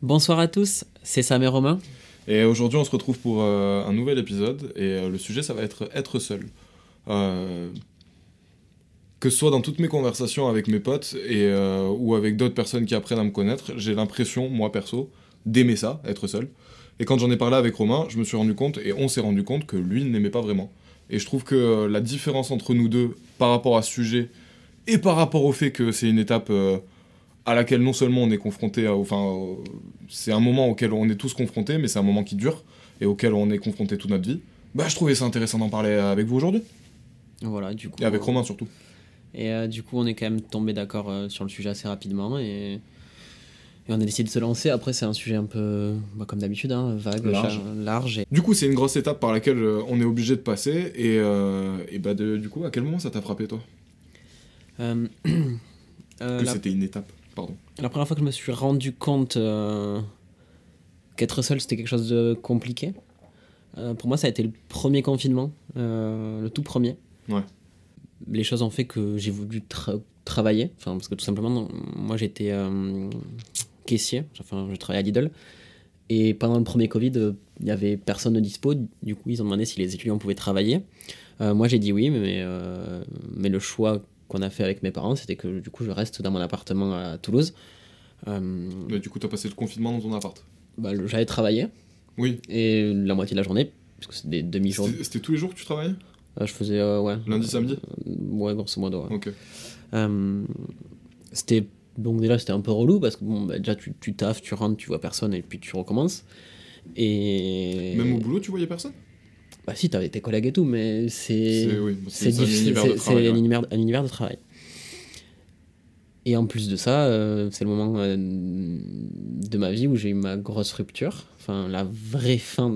Bonsoir à tous, c'est Sam et Romain. Et aujourd'hui, on se retrouve pour euh, un nouvel épisode. Et euh, le sujet, ça va être être seul. Euh, que ce soit dans toutes mes conversations avec mes potes et, ou avec d'autres personnes qui apprennent à me connaître, j'ai l'impression, moi perso, d'aimer ça, être seul. Et quand j'en ai parlé avec Romain, je me suis rendu compte, et on s'est rendu compte, que lui n'aimait pas vraiment. Et je trouve que la différence entre nous deux par rapport à ce sujet et par rapport au fait que c'est une étape à laquelle non seulement on est confronté, à- enfin, euh, c'est un moment auquel on est tous confrontés, mais c'est un moment qui dure et auquel on est confronté toute notre vie. Bah, je trouvais ça intéressant d'en parler avec vous aujourd'hui Voilà, du coup. et avec Romain surtout. Et euh, du coup, on est quand même tombé d'accord euh, sur le sujet assez rapidement et, et on a décidé de se lancer. Après, c'est un sujet un peu, bah, comme d'habitude, hein, vague, Large. large. Et... Du coup, c'est une grosse étape par laquelle euh, on est obligé de passer. Et, euh, et bah, de- du coup, à quel moment ça t'a frappé, toi? Euh, euh, Que la, c'était une étape, pardon. la première fois que je me suis rendu compte euh, qu'être seul, c'était quelque chose de compliqué, euh, pour moi, ça a été le premier confinement, euh, le tout premier. Ouais. Les choses ont fait que j'ai voulu tra- travailler, enfin, parce que tout simplement, non, moi j'étais caissier, enfin, je travaillais à Lidl. Et pendant le premier Covid, il n'y avait personne de dispo. Du coup, ils ont demandé si les étudiants pouvaient travailler. Moi, j'ai dit oui, mais, mais le choix qu'on a fait avec mes parents, c'était que du coup, je reste dans mon appartement à Toulouse. Euh, du coup, t'as passé le confinement dans ton appart. bah, j'allais travailler Oui. et la moitié de la journée, puisque c'est des demi-journées. C'était tous les jours que tu travaillais Euh, je faisais, euh, ouais. Lundi, samedi Ouais, grosso modo. ouais. Ok. C'était donc déjà c'était un peu relou parce que bon bah, déjà tu, tu taffes, tu rentres, tu vois personne et puis tu recommences. Et Même au boulot, tu voyais personne? Bah si t'avais tes collègues et tout, mais c'est oui, un difficile, univers de c'est travail, c'est un ouais. univers, un univers de travail. Et en plus de ça, euh, c'est le moment euh, de ma vie où j'ai eu ma grosse rupture, enfin la vraie fin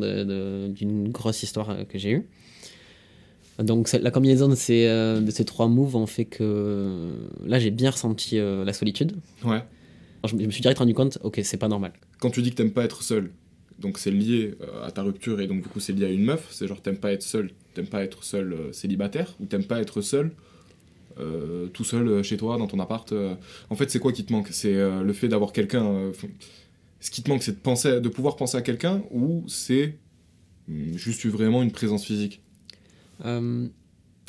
d'une grosse histoire euh, que j'ai eue. Donc la combinaison de ces, euh, de ces trois moves ont fait que là j'ai bien ressenti la solitude. Ouais. Alors, je, me- je me suis direct rendu compte, ok c'est pas normal. Quand tu dis que t'aimes pas être seul, donc c'est lié euh, à ta rupture et donc du coup c'est lié à une meuf, c'est genre t'aimes pas être seul, t'aimes pas être seul euh, célibataire ou t'aimes pas être seul euh, tout seul chez toi dans ton appart. En fait, c'est quoi qui te manque? C'est le fait d'avoir quelqu'un. ce qui te manque, c'est de penser, de pouvoir penser à quelqu'un ou c'est hum, juste vraiment une présence physique?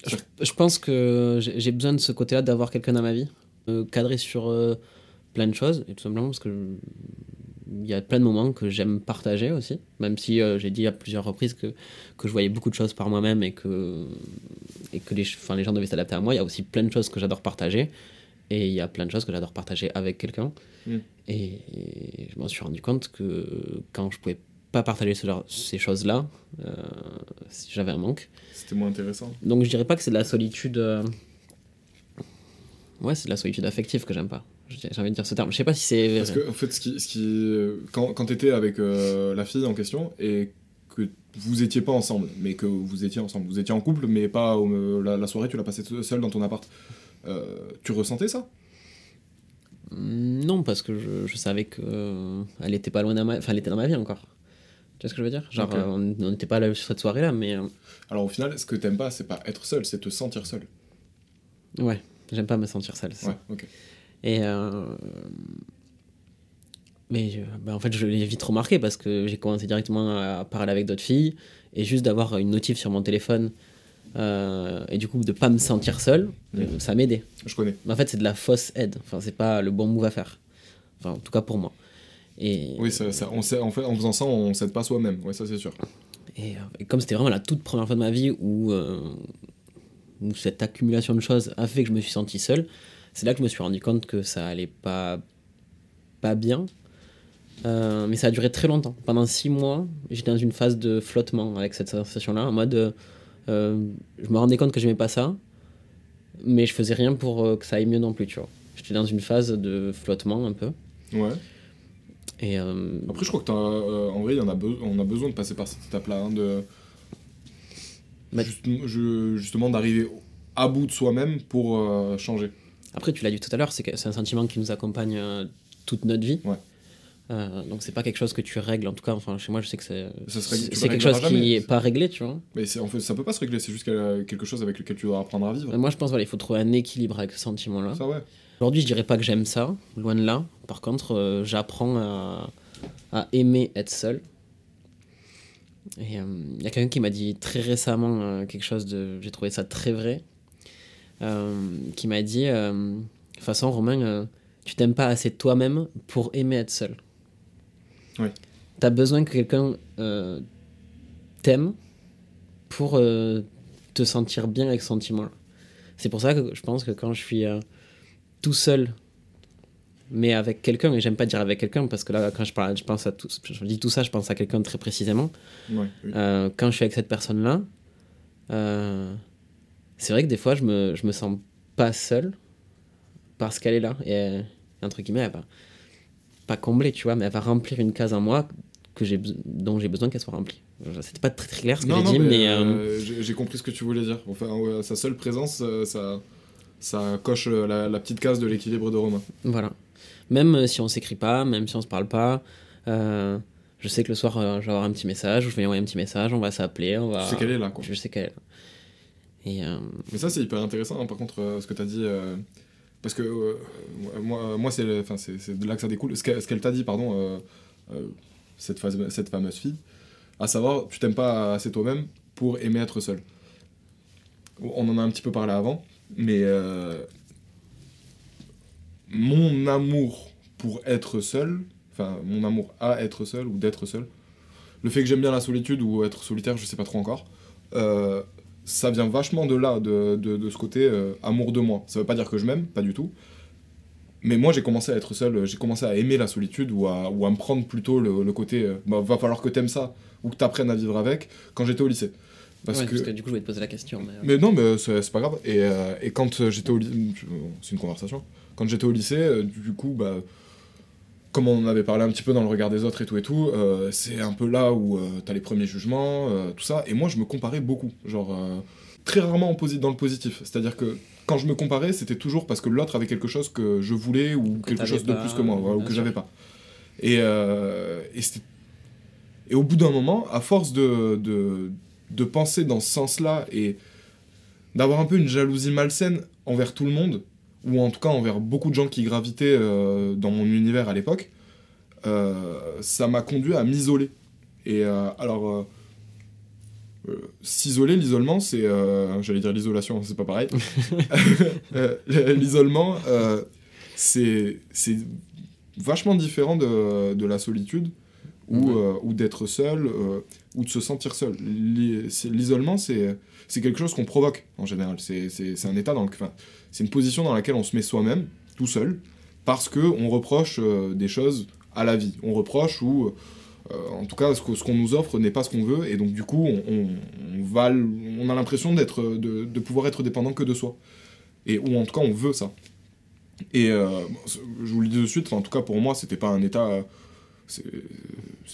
Je, je pense que j'ai besoin de ce côté-là d'avoir quelqu'un dans ma vie, cadré sur plein de choses, et tout simplement parce que je- il y a plein de moments que j'aime partager aussi, même si euh, j'ai dit à plusieurs reprises que, que je voyais beaucoup de choses par moi-même et que, et que les, enfin, les gens devaient s'adapter à moi. Il y a aussi plein de choses que j'adore partager, et il y a plein de choses que j'adore partager avec quelqu'un. Mm. Et, et je m'en suis rendu compte que quand je pouvais pas partager ce genre- ces choses-là, euh, j'avais un manque. C'était moins intéressant. Donc je dirais pas que c'est de la solitude. euh, Ouais, c'est de la solitude affective que j'aime pas. J'ai envie de dire ce terme. Je sais pas si c'est. Parce que, en fait, ce qui, ce qui, quand, quand t'étais avec euh, la fille en question et que vous étiez pas ensemble, mais que vous étiez ensemble, vous étiez en couple, mais pas la, la soirée, tu l'as passée seule dans ton appart, euh, tu ressentais ça? Hmm, Non, parce que je, je savais que euh, elle était pas loin ma... Enfin, elle était dans ma vie encore. Tu vois ce que je veux dire? Genre, on n'était pas là sur cette soirée-là, mais... Alors au final, ce que t'aimes pas, c'est pas être seul, c'est te sentir seul. ouais, j'aime pas me sentir seul. ça. Ouais, ok. Et... euh, Mais bah, en fait, je l'ai vite remarqué parce que j'ai commencé directement à parler avec d'autres filles et juste d'avoir une notif sur mon téléphone euh, et du coup de pas me sentir seul, Mhm. euh, ça m'aidait. Je connais. Mais en fait, c'est de la fausse aide. Enfin, c'est pas le bon move à faire. Enfin, en tout cas pour moi. Et, Oui, ça, ça- on sait, en, fait, en faisant ça, on s'aide pas soi-même. Ouais, ça c'est sûr. et, et comme c'était vraiment la toute première fois de ma vie où, euh, où cette accumulation de choses a fait que je me suis senti seul, c'est là que je me suis rendu compte que ça allait pas, pas bien. Euh, mais ça a duré très longtemps. Pendant six mois, j'étais dans une phase de flottement avec cette sensation-là, en mode euh, je me rendais compte que j'aimais pas ça, mais je faisais rien pour euh, que ça aille mieux non plus, tu vois. J'étais dans une phase de flottement un peu. Ouais. Et Après, je crois que t'as, en vrai, il y en a be- on a besoin de passer par cette étape-là, hein, de Bah- Juste- je- justement d'arriver à bout de soi-même pour changer. Après, tu l'as dit tout à l'heure, c'est un sentiment qui nous accompagne euh, toute notre vie. Ouais. Euh, donc c'est pas quelque chose que tu règles. En tout cas, enfin chez moi, je sais que c'est quelque chose qui est pas réglé, tu vois. Mais c'est, en fait, ça peut pas se régler, c'est juste quelque chose avec lequel tu dois apprendre à vivre. Euh, Moi, je pense voilà, il faut trouver un équilibre avec ce sentiment-là. Ça, ouais. Aujourd'hui, je dirais pas que j'aime ça, loin de là. Par contre, euh, j'apprends à, à aimer être seul. Et il y a quelqu'un qui m'a dit très récemment euh, quelque chose de. J'ai trouvé ça très vrai. Euh, qui m'a dit euh, De toute façon, Romain, euh, tu t'aimes pas assez toi-même pour aimer être seul. Oui. T'as besoin que quelqu'un t'aime pour te sentir bien avec ce sentiment-là. C'est pour ça que je pense que quand je suis euh, tout seul, mais avec quelqu'un, et j'aime pas dire avec quelqu'un parce que là, quand je parle, je pense à tout, je dis tout ça, je pense à quelqu'un très précisément. Ouais, oui. Euh, quand je suis avec cette personne-là, euh, c'est vrai que des fois, je me, je me sens pas seul parce qu'elle est là. Et entre guillemets, elle va pas combler, tu vois, mais elle va remplir une case en moi que j'ai, dont j'ai besoin qu'elle soit remplie. C'était pas très, très clair ce que j'ai dit, mais, mais, euh, euh, j'ai, compris ce que tu voulais dire. Enfin, ouais, sa seule présence, euh, ça, ça coche la, la petite case de l'équilibre de Romain. Voilà. Même si on s'écrit pas, même si on se parle pas, euh, je sais que le soir, euh, je vais avoir un petit message, ou je vais envoyer un petit message, on va s'appeler, on va... Tu sais qu'elle est là, quoi. Je sais qu'elle est là. Euh, Mais ça, c'est hyper intéressant, hein, par contre, euh, ce que tu as dit. euh, parce que moi, moi c'est, de là que ça découle. Ce qu'elle, t'a dit, pardon, cette, phase- cette fameuse fille, à savoir, tu t'aimes pas assez toi-même pour aimer être seul. On en a un petit peu parlé avant, mais mon amour pour être seul, enfin, mon amour à être seul ou d'être seul, le fait que j'aime bien la solitude ou être solitaire, je sais pas trop encore, ça vient vachement de là, de, de, de ce côté euh, amour de moi. Ça veut pas dire que je m'aime, pas du tout. Mais moi, j'ai commencé à être seul, j'ai commencé à aimer la solitude ou à, ou à me prendre plutôt le, le côté euh, bah, va falloir que t'aimes ça ou que t'apprennes à vivre avec quand j'étais au lycée. Parce, ouais, que... parce que du coup, je vais te poser la question. Mais, euh, Mais non, mais c'est pas grave. Et, euh, et quand j'étais au lycée, c'est une conversation. Quand j'étais au lycée, du coup, bah, comme on en avait parlé un petit peu dans le regard des autres et tout et tout, euh, c'est un peu là où euh, t'as les premiers jugements, euh, tout ça. Et moi, je me comparais beaucoup. Genre, très rarement en posi- dans le positif. C'est-à-dire que quand je me comparais, c'était toujours parce que l'autre avait quelque chose que je voulais ou quelque chose de plus que moi, ou que j'avais pas. Et, et, au bout d'un moment, à force de, de, de penser dans ce sens-là et d'avoir un peu une jalousie malsaine envers tout le monde, ou en tout cas envers beaucoup de gens qui gravitaient euh, dans mon univers à l'époque, euh, ça m'a conduit à m'isoler. Et euh, alors, s'isoler, l'isolement, c'est. J'allais dire l'isolation, c'est pas pareil. L'isolement, c'est c'est vachement différent de, de la solitude ou, Ouais. euh, ou d'être seul euh, ou de se sentir seul. L'isolement, c'est quelque chose qu'on provoque en général. C'est un état dans le, enfin, c'est une position dans laquelle on se met soi-même, tout seul, parce que on reproche euh, des choses à la vie. On reproche ou en tout cas, ce que- ce qu'on nous offre n'est pas ce qu'on veut, et donc du coup, on, on, on va, l- on a l'impression d'être, de, de pouvoir être dépendant que de soi, et ou en tout cas, on veut ça. Et je vous le dis de suite, en tout cas pour moi, c'était pas un état, c'est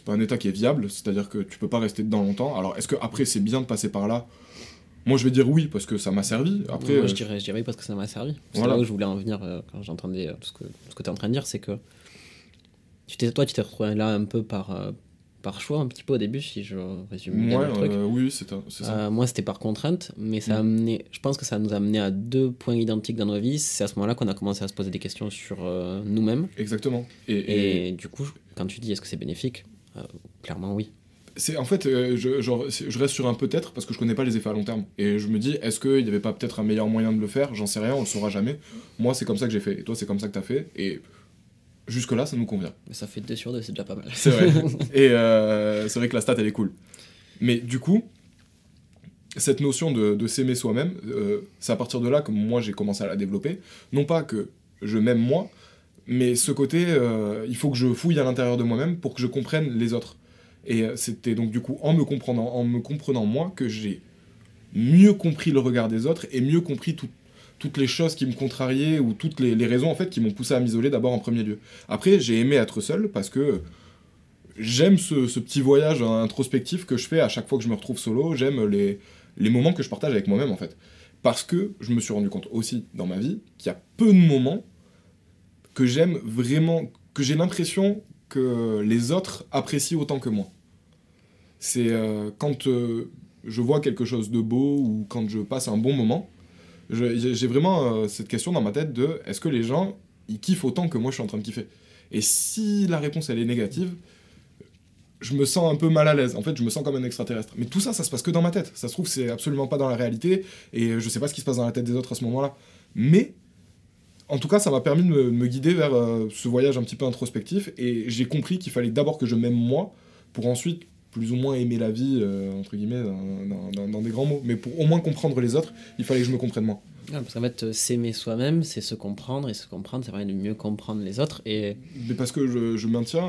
pas un état qui est viable, c'est-à-dire que tu peux pas rester dedans longtemps. Alors, est-ce que après c'est bien de passer par là? Moi, je vais dire oui parce que ça m'a servi. Après, Moi, euh, je dirais, je dirais oui parce que ça m'a servi. C'est Voilà. là où je voulais en venir euh, quand j'entendais euh, ce que, ce que tu es en train de dire, c'est que tu t'es, toi, tu t'es retrouvé là un peu par, euh, par choix, un petit peu au début, si je résume bien ouais, le truc. oui, c'est ça. Euh, moi, c'était par contrainte, mais ça a Mm. amené, je pense que ça nous a amené à deux points identiques dans nos vies. C'est à ce moment-là qu'on a commencé à se poser des questions sur nous-mêmes. Exactement. Et, et- Et, du coup, quand tu dis est-ce que c'est bénéfique, euh, clairement oui. c'est en fait, euh, je, genre, je reste sur un peut-être parce que je connais pas les effets à long terme. Et je me dis, est-ce qu'il n'y avait pas peut-être un meilleur moyen de le faire? J'en sais rien, on le saura jamais. Moi, c'est comme ça que j'ai fait. Et toi, c'est comme ça que t'as fait. Et jusque-là, ça nous convient. Mais ça fait 2 sur 2, c'est déjà pas mal. C'est vrai. Et euh, c'est vrai que la stat, elle est cool. Mais du coup, cette notion de, de s'aimer soi-même, euh, c'est à partir de là que moi, j'ai commencé à la développer. Non pas que je m'aime moi, mais ce côté, euh, il faut que je fouille à l'intérieur de moi-même pour que je comprenne les autres. Et euh, c'était donc du coup en me comprenant, en me comprenant moi, que j'ai mieux compris le regard des autres et mieux compris tout- toutes les choses qui me contrariaient ou toutes les, raisons en fait qui m'ont poussé à m'isoler d'abord en premier lieu. Après, j'ai aimé être seul parce que j'aime ce, petit voyage introspectif que je fais à chaque fois que je me retrouve solo. J'aime les moments que je partage avec moi-même en fait. Parce que je me suis rendu compte aussi dans ma vie qu'il y a peu de moments que j'aime vraiment, que j'ai l'impression que les autres apprécient autant que moi. C'est euh, quand euh, je vois quelque chose de beau ou quand je passe un bon moment, j'ai vraiment euh, cette question dans ma tête de est-ce que les gens ils kiffent autant que moi je suis en train de kiffer? Et si la réponse elle est négative, je me sens un peu mal à l'aise. En fait, je me sens comme un extraterrestre. Mais tout ça, ça se passe que dans ma tête. Ça se trouve, c'est absolument pas dans la réalité et je sais pas ce qui se passe dans la tête des autres à ce moment-là. Mais en tout cas, ça m'a permis de me, me guider vers euh, ce voyage un petit peu introspectif et j'ai compris qu'il fallait d'abord que je m'aime moi pour ensuite plus ou moins aimer la vie, euh, entre guillemets, dans, dans- dans- dans des grands mots. Mais pour au moins comprendre les autres, il fallait que je me comprenne moi. Parce qu'en fait, euh, s'aimer soi-même, c'est se comprendre, et se comprendre, ça permet de mieux comprendre les autres. Et Mais parce que je, je maintiens,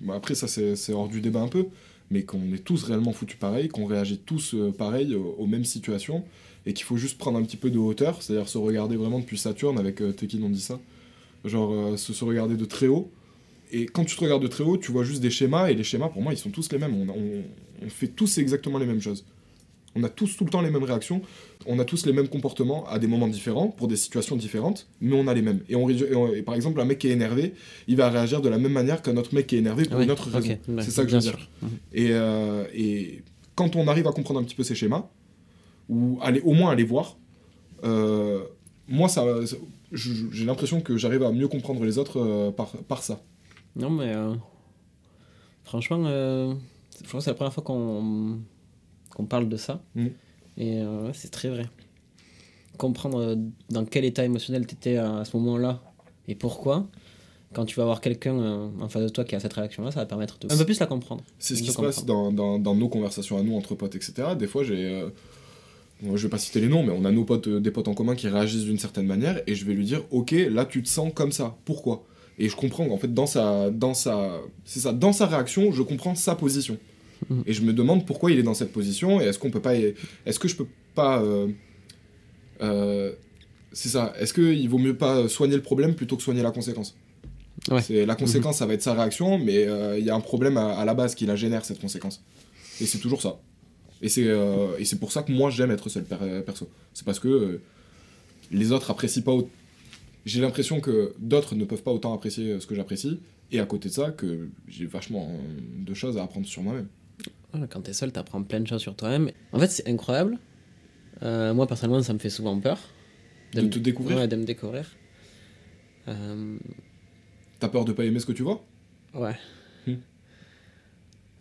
bah après ça c'est c'est hors du débat un peu, mais qu'on est tous réellement foutus pareil, qu'on réagit tous pareil aux, aux mêmes situations, et qu'il faut juste prendre un petit peu de hauteur, c'est-à-dire se regarder vraiment depuis Saturne, avec euh, Tekin on dit ça, genre euh, se, se regarder de très haut, et quand tu te regardes de très haut, tu vois juste des schémas, et les schémas pour moi ils sont tous les mêmes, on, on- on fait tous exactement les mêmes choses. On a tous tout le temps les mêmes réactions, on a tous les mêmes comportements à des moments différents, pour des situations différentes, mais on a les mêmes. Et, on, et on- et par exemple, un mec qui est énervé, il va réagir de la même manière qu'un autre mec qui est énervé pour une autre raison. ouais, c'est ça que je veux dire. Mhm. Et, euh, et quand on arrive à comprendre un petit peu ces schémas, ou aller, au moins les voir, euh, moi, ça, j'ai l'impression que j'arrive à mieux comprendre les autres euh, par, par ça. Non, mais euh, franchement, je crois que c'est la première fois qu'on qu'on parle de ça. Mm. Et c'est très vrai. Comprendre dans quel état émotionnel tu étais à, à ce moment-là et pourquoi. Quand tu vas avoir quelqu'un euh, en face de toi qui a cette réaction-là, ça va permettre de un peu plus la comprendre. C'est ce qui se comprendre. passe dans, dans- dans nos conversations à nous, entre potes, etc. Des fois, j'ai. euh, je vais pas citer les noms, mais on a nos potes, euh, des potes en commun qui réagissent d'une certaine manière, et je vais lui dire, ok, là, tu te sens comme ça. Pourquoi? Et je comprends qu'en fait, dans sa, dans sa, c'est ça, dans sa réaction, je comprends sa position. Mhm. Et je me demande pourquoi il est dans cette position, et est-ce qu'on peut pas, est-ce que je peux pas, euh, euh, c'est ça, est-ce qu'il vaut mieux pas soigner le problème plutôt que soigner la conséquence? Ouais. c'est la conséquence, ça va être sa réaction, mais euh, il y a un problème à, à la base qui la génère cette conséquence. Et c'est toujours ça. Et c'est euh, et c'est pour ça que moi j'aime être seul per- perso. C'est parce que euh, les autres apprécient pas. J'ai l'impression que d'autres ne peuvent pas autant apprécier euh, ce que j'apprécie. Et à côté de ça, que j'ai vachement de choses à apprendre sur moi-même. Quand t'es seul, t'apprends plein de choses sur toi-même. En fait, c'est incroyable. Euh, moi, personnellement, ça me fait souvent peur. De me- te découvrir Ouais, de me découvrir. T'as peur de pas aimer ce que tu vois? Ouais.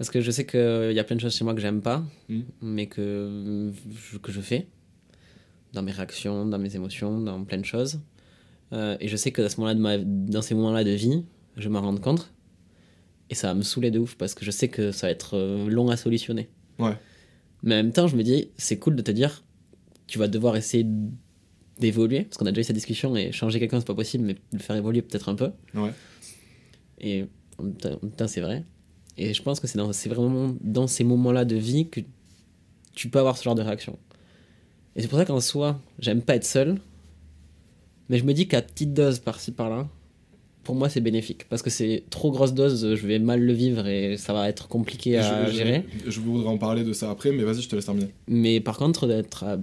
Parce que je sais qu'il y a plein de choses chez moi que j'aime pas, Hmm. mais que je, que je fais. Dans mes réactions, dans mes émotions, dans plein de choses. Euh, et je sais que à ce moment-là de ma, dans ces moments-là de vie, je vais m'en rendre compte. Et ça va me saouler de ouf parce que je sais que ça va être euh, long à solutionner. Ouais. Mais en même temps, je me dis, c'est cool de te dire, tu vas devoir essayer d'évoluer, parce qu'on a déjà eu cette discussion, et changer quelqu'un, c'est pas possible, mais le faire évoluer peut-être un peu. Ouais. Et temps, c'est vrai. Et je pense que c'est vraiment dans ces moments-là de vie que tu peux avoir ce genre de réaction. Et c'est pour ça qu'en soi, j'aime pas être seul, mais je me dis qu'à petite dose par-ci par-là, pour moi, c'est bénéfique. Parce que c'est trop grosse dose, je vais mal le vivre et ça va être compliqué à je, gérer. Je, voudrais en parler de ça après, mais vas-y, je te laisse terminer. Mais par contre, d'être à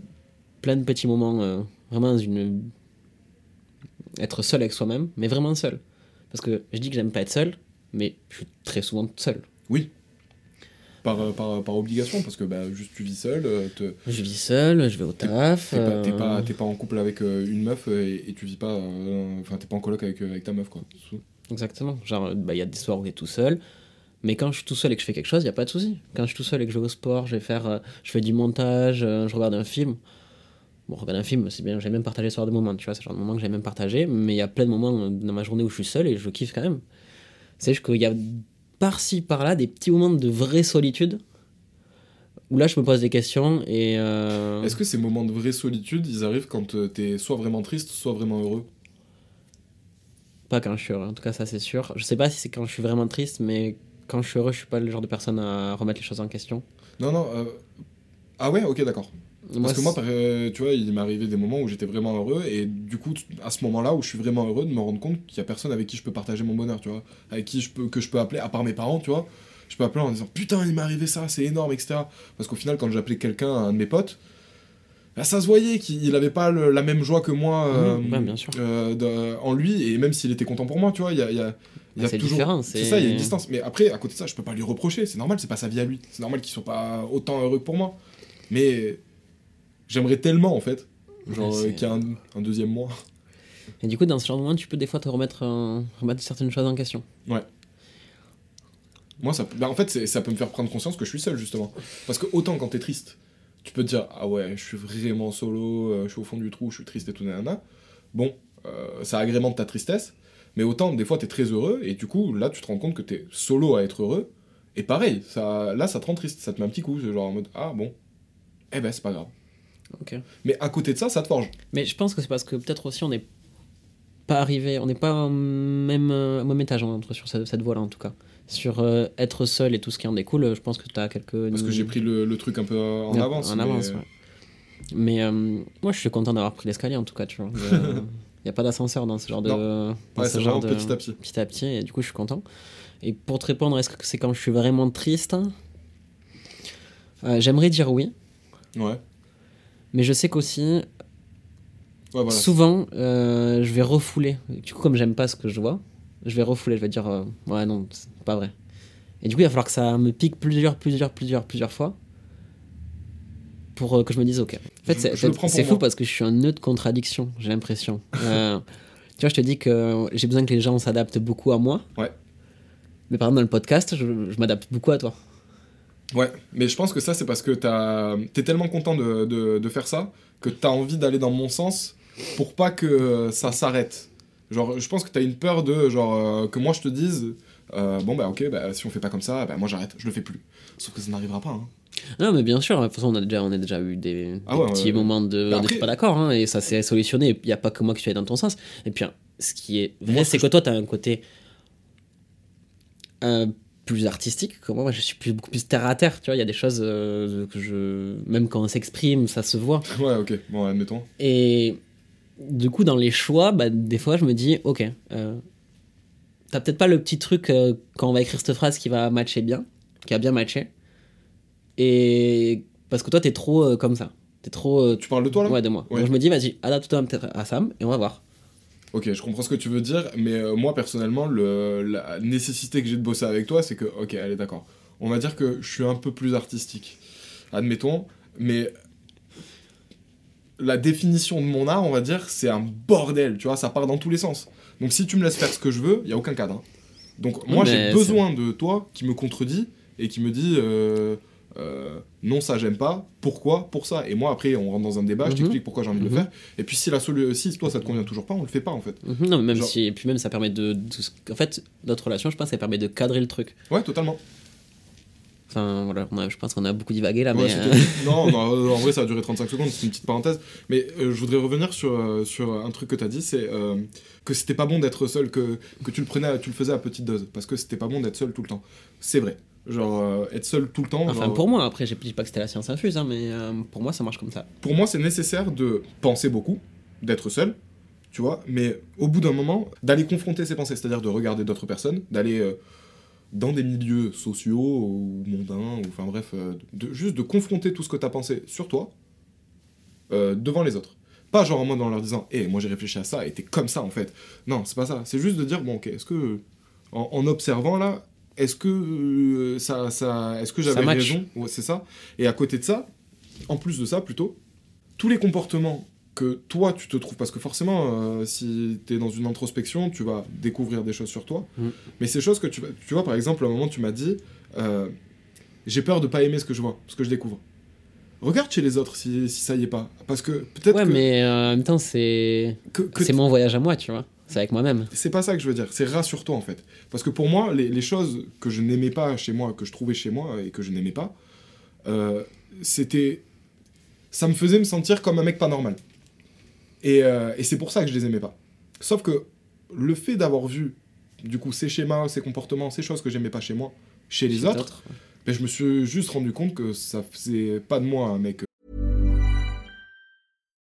plein de petits moments, euh, vraiment dans une. être seul avec soi-même, mais vraiment seul. Parce que je dis que j'aime pas être seul, mais je suis très souvent seul. Oui. Par, euh, par, par obligation, parce que bah, juste tu vis seul, euh, te- Je vis seul, je vais au taf. t'es pas, t'es euh, pas, pas en couple avec une meuf et, et tu vis pas. Enfin, t'es pas en coloc avec, avec ta meuf, quoi. Exactement. Genre, bah, il y a des soirs où t'es tout seul. Mais quand je suis tout seul et que je fais quelque chose, il n'y a pas de souci. Quand je suis tout seul et que je vais au sport, je vais faire, euh, je fais du montage, euh, je regarde un film. Bon, regarder un film, c'est bien, j'aime même partager ce genre de moments, tu vois, c'est le genre de moments que j'aime même partager. Mais il y a plein de moments dans ma journée où je suis seul et je kiffe quand même. C'est juste qu'il y a par-ci, par-là des petits moments de vraie solitude où là, je me pose des questions et. euh, Est-ce que ces moments de vraie solitude, ils arrivent quand euh, t'es soit vraiment triste, soit vraiment heureux? Pas quand je suis heureux, en tout cas, ça c'est sûr. Je sais pas si c'est quand je suis vraiment triste, mais quand je suis heureux, je suis pas le genre de personne à remettre les choses en question. Non, non. euh, Ah ouais, ok, d'accord. Parce que moi, euh, tu vois, il m'est arrivé des moments où j'étais vraiment heureux, et du coup, à ce moment-là où je suis vraiment heureux, de me rendre compte qu'il y a personne avec qui je peux partager mon bonheur, tu vois, avec qui je peux, que je peux appeler, à part mes parents, tu vois, je peux appeler en disant putain, il m'est arrivé ça, c'est énorme, etc. Parce qu'au final, quand j'appelais quelqu'un, un de mes potes, là, ça se voyait qu'il il avait pas le- la même joie que moi euh, bien sûr. euh, de- en lui, et même s'il était content pour moi, tu vois, il y a, y a- il y a Bah, c'est toujours. différent, C'est c'est- ça, il y a une distance. Mais après, à côté de ça, je peux pas lui reprocher, c'est normal, c'est pas sa vie à lui. C'est normal qu'il soit pas autant heureux que pour moi. Mais j'aimerais tellement, en fait, genre Ouais, euh, qu'il y ait un, un deuxième mois. Et du coup, dans ce genre de moment, tu peux des fois te remettre, en- remettre certaines choses en question. Ouais. Moi, ça, bah, en fait, ça peut me faire prendre conscience que je suis seul, justement. Parce que autant quand t'es triste, tu peux te dire, ah ouais, je suis vraiment solo, euh, je suis au fond du trou, je suis triste et tout, nanana. Bon, euh, ça agrémente ta tristesse. Mais autant, des fois, t'es très heureux, et du coup, là, tu te rends compte que t'es solo à être heureux. Et pareil, ça, là, ça te rend triste, ça te met un petit coup, c'est genre en mode, ah bon, eh ben, c'est pas grave. Mais à côté de ça, ça te forge. Mais je pense que c'est parce que peut-être aussi on n'est pas arrivé, on n'est pas au même, euh, au même étage hein, entre sur cette, cette voie-là en tout cas. Sur euh, être seul et tout ce qui en découle, je pense que tu as quelques. Parce que j'ai pris le, le truc un peu euh, en Ouais, avance. En mais- avance, ouais. Mais euh, moi je suis content d'avoir pris l'escalier en tout cas, tu vois. Il n'y a pas d'ascenseur dans ce genre de. Non. dans Ouais, ce c'est genre de- petit à petit. Petit à petit, et du coup je suis content. Et pour te répondre, est-ce que c'est quand je suis vraiment triste Euh, J'aimerais dire oui, Ouais. Mais je sais qu'aussi, Ouais, voilà. souvent, euh, je vais refouler. Du coup, comme j'aime pas ce que je vois, je vais refouler. Je vais dire, euh, ouais, non, c'est pas vrai. Et du coup, il va falloir que ça me pique plusieurs, plusieurs, plusieurs, plusieurs fois pour euh, que je me dise, ok. En fait, c'est fou parce que je suis un nœud de contradiction, j'ai l'impression. Tu vois, je te dis que j'ai besoin que les gens s'adaptent beaucoup à moi. Ouais. Mais par exemple, dans le podcast, je, je m'adapte beaucoup à toi. Ouais, mais je pense que ça, c'est parce que t'es tellement content de, de, de faire ça que t'as envie d'aller dans mon sens pour pas que ça s'arrête. Genre, je pense que t'as une peur de, genre, euh, que moi je te dise, euh, bon bah ok, bah, si on fait pas comme ça, bah moi j'arrête, je le fais plus. Sauf que ça n'arrivera pas. Hein. Non, mais bien sûr, de toute façon, on a déjà, on a déjà eu des, des Ah ouais, petits ouais, ouais. moments de, Bah de pas d'accord, hein, et ça s'est solutionné. Il n'y a pas que moi qui suis allé dans ton sens. Et puis, hein, ce qui est vrai, c'est que que je- toi, tu as un côté euh, plus artistique que moi. Moi, je suis plus, beaucoup plus terre à terre. Tu vois, il y a des choses euh, que je. Même quand on s'exprime, ça se voit. Ouais, ok, bon, admettons. Et du coup, dans les choix, bah, des fois, je me dis, ok, euh, t'as peut-être pas le petit truc euh, quand on va écrire cette phrase qui va matcher bien, qui a bien matché. Et parce que toi, t'es trop comme ça. T'es trop. Tu parles de toi là? Ouais, de moi. Ouais. Donc, je me dis, vas-y, adapte-toi peut-être à Sam et on va voir. Ok, je comprends ce que tu veux dire, mais euh, moi personnellement, le, la nécessité que j'ai de bosser avec toi, c'est que, ok, allez, d'accord. On va dire que je suis un peu plus artistique, admettons, mais la définition de mon art, on va dire, c'est un bordel, tu vois, ça part dans tous les sens. Donc si tu me laisses faire ce que je veux, il y a aucun cadre. hein. Donc moi, j'ai besoin de toi qui me contredit et qui me dit. euh, euh, non ça j'aime pas, pourquoi? Pour ça. Et moi après on rentre dans un débat, je Mhm. t'explique pourquoi j'ai envie de le Mhm. faire. Et puis si la si toi ça te convient toujours pas, on le fait pas en fait. Mhm, Non, mais même Genre- si. Et puis même, ça permet de. de- En fait, notre relation, je pense, ça permet de cadrer le truc. Ouais, totalement. Enfin, voilà, a- je pense qu'on a beaucoup divagué là, Ouais, mais. euh, non, non, euh, en vrai, ça a duré 35 secondes, c'est une petite parenthèse. Mais euh, je voudrais revenir sur, sur un truc que tu as dit, c'est euh, que c'était pas bon d'être seul, que, que tu, le prenais, tu le faisais à petite dose, parce que c'était pas bon d'être seul tout le temps. C'est vrai. Genre, euh, être seul tout le temps. Enfin, genre, pour moi, après, je dis pas que c'était la science infuse, hein, mais euh, pour moi, ça marche comme ça. pour moi, c'est nécessaire de penser beaucoup, d'être seul, tu vois, mais au bout d'un moment, d'aller confronter ses pensées, c'est-à-dire de regarder d'autres personnes, d'aller euh, dans des milieux sociaux ou mondains, ou enfin bref, de, juste de confronter tout ce que tu as pensé sur toi devant les autres. Pas genre en mode en leur disant, hé, moi j'ai réfléchi à ça et t'es comme ça en fait. Non, c'est pas ça. C'est juste de dire, bon, ok, est-ce que, en, en observant là, est-ce que euh, ça, ça, est-ce que j'avais raison? Ouais, c'est ça. Et à côté de ça, en plus de ça plutôt, tous les comportements que toi tu te trouves, parce que forcément, euh, si tu es dans une introspection, tu vas découvrir des choses sur toi. Mm. Mais ces choses que tu vas, tu vois, par exemple, à un moment tu m'as dit, euh, j'ai peur de pas aimer ce que je vois, ce que je découvre. Regarde chez les autres si, si ça y est pas, parce que peut-être Ouais, que, mais euh, en même temps, c'est que- que c'est mon voyage à moi, tu vois. C'est avec moi-même. c'est pas ça que je veux dire, c'est rassure-toi en fait. Parce que pour moi, les, les choses que je n'aimais pas chez moi, que je trouvais chez moi et que je n'aimais pas, euh, c'était. Ça me faisait me sentir comme un mec pas normal. Et, euh, et c'est pour ça que je les aimais pas. Sauf que le fait d'avoir vu, du coup, ces schémas, ces comportements, ces choses que j'aimais pas chez moi, chez les Chez autres, ben, je me suis juste rendu compte que ça faisait pas de moi un mec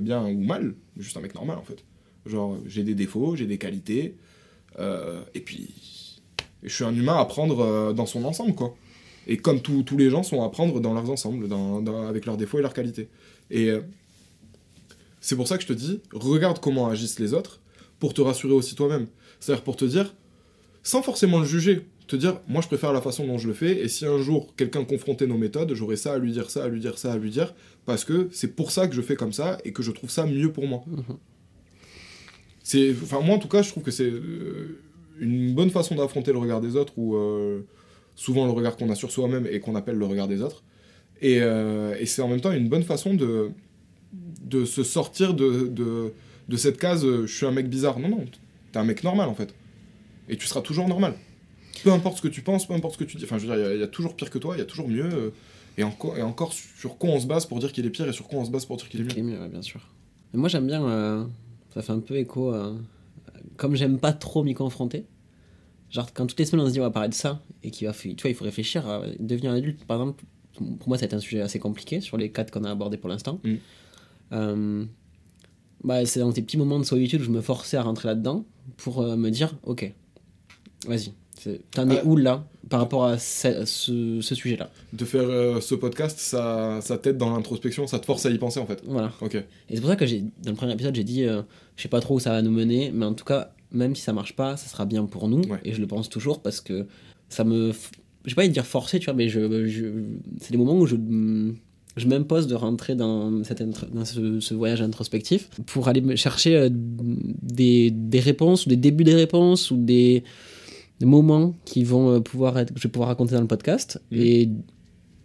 Bien ou mal, juste un mec normal en fait. Genre, j'ai des défauts, j'ai des qualités, euh, et puis je suis un humain à prendre euh, dans son ensemble, quoi. Et comme tous les gens sont à prendre dans leurs ensembles, dans- avec leurs défauts et leurs qualités. Et euh, c'est pour ça que je te dis, regarde comment agissent les autres, pour te rassurer aussi toi-même. C'est-à-dire pour te dire, sans forcément le juger, te dire, moi je préfère la façon dont je le fais, et si un jour quelqu'un confrontait nos méthodes, j'aurais ça à lui dire, ça à lui dire, ça à lui dire, parce que c'est pour ça que je fais comme ça, et que je trouve ça mieux pour moi. C'est, enfin moi en tout cas, je trouve que c'est euh, une bonne façon d'affronter le regard des autres, ou euh, souvent le regard qu'on a sur soi-même et qu'on appelle le regard des autres. Et, euh, et c'est en même temps une bonne façon de, de se sortir de, de, de cette case je suis un mec bizarre. Non, non, t'es un mec normal en fait. Et tu seras toujours normal. Peu importe ce que tu penses, peu importe ce que tu dis. Enfin, je veux dire, il y a- il y, a toujours pire que toi, il y a toujours mieux. euh, et, encore, et encore, sur quoi on se base pour dire qu'il est pire et sur quoi on se base pour dire qu'il est mieux. Qui est mieux, ouais, bien sûr. Mais moi, j'aime bien. euh, ça fait un peu écho. à- comme j'aime pas trop m'y confronter. Genre, quand toutes les semaines on se dit on va parler de ça, et qu'il va, tu vois, il faut réfléchir à devenir adulte, par exemple. Pour moi, ça a été un sujet assez compliqué sur les quatre qu'on a abordés pour l'instant. Mm. Euh, bah, c'est dans ces petits moments de solitude où je me forçais à rentrer là-dedans pour euh, me dire ok, vas-y, t'en es où là par rapport à ce, ce- ce sujet-là De faire euh, ce podcast, ça, ça t'aide dans l'introspection, ça te force à y penser en fait. Voilà. Ok. Et c'est pour ça que j'ai, dans le premier épisode, j'ai dit, euh, je sais pas trop où ça va nous mener, mais en tout cas, même si ça marche pas, ça sera bien pour nous. Ouais. Et je le pense toujours parce que ça me. Je vais pas dire forcer, tu vois, mais je, je- c'est des moments où je, je m'impose de rentrer dans, cette dans ce, ce voyage introspectif pour aller me chercher euh, des, des réponses, ou des débuts des réponses, ou des moments qui vont euh, pouvoir être, que je vais pouvoir raconter dans le podcast. Mhm. Et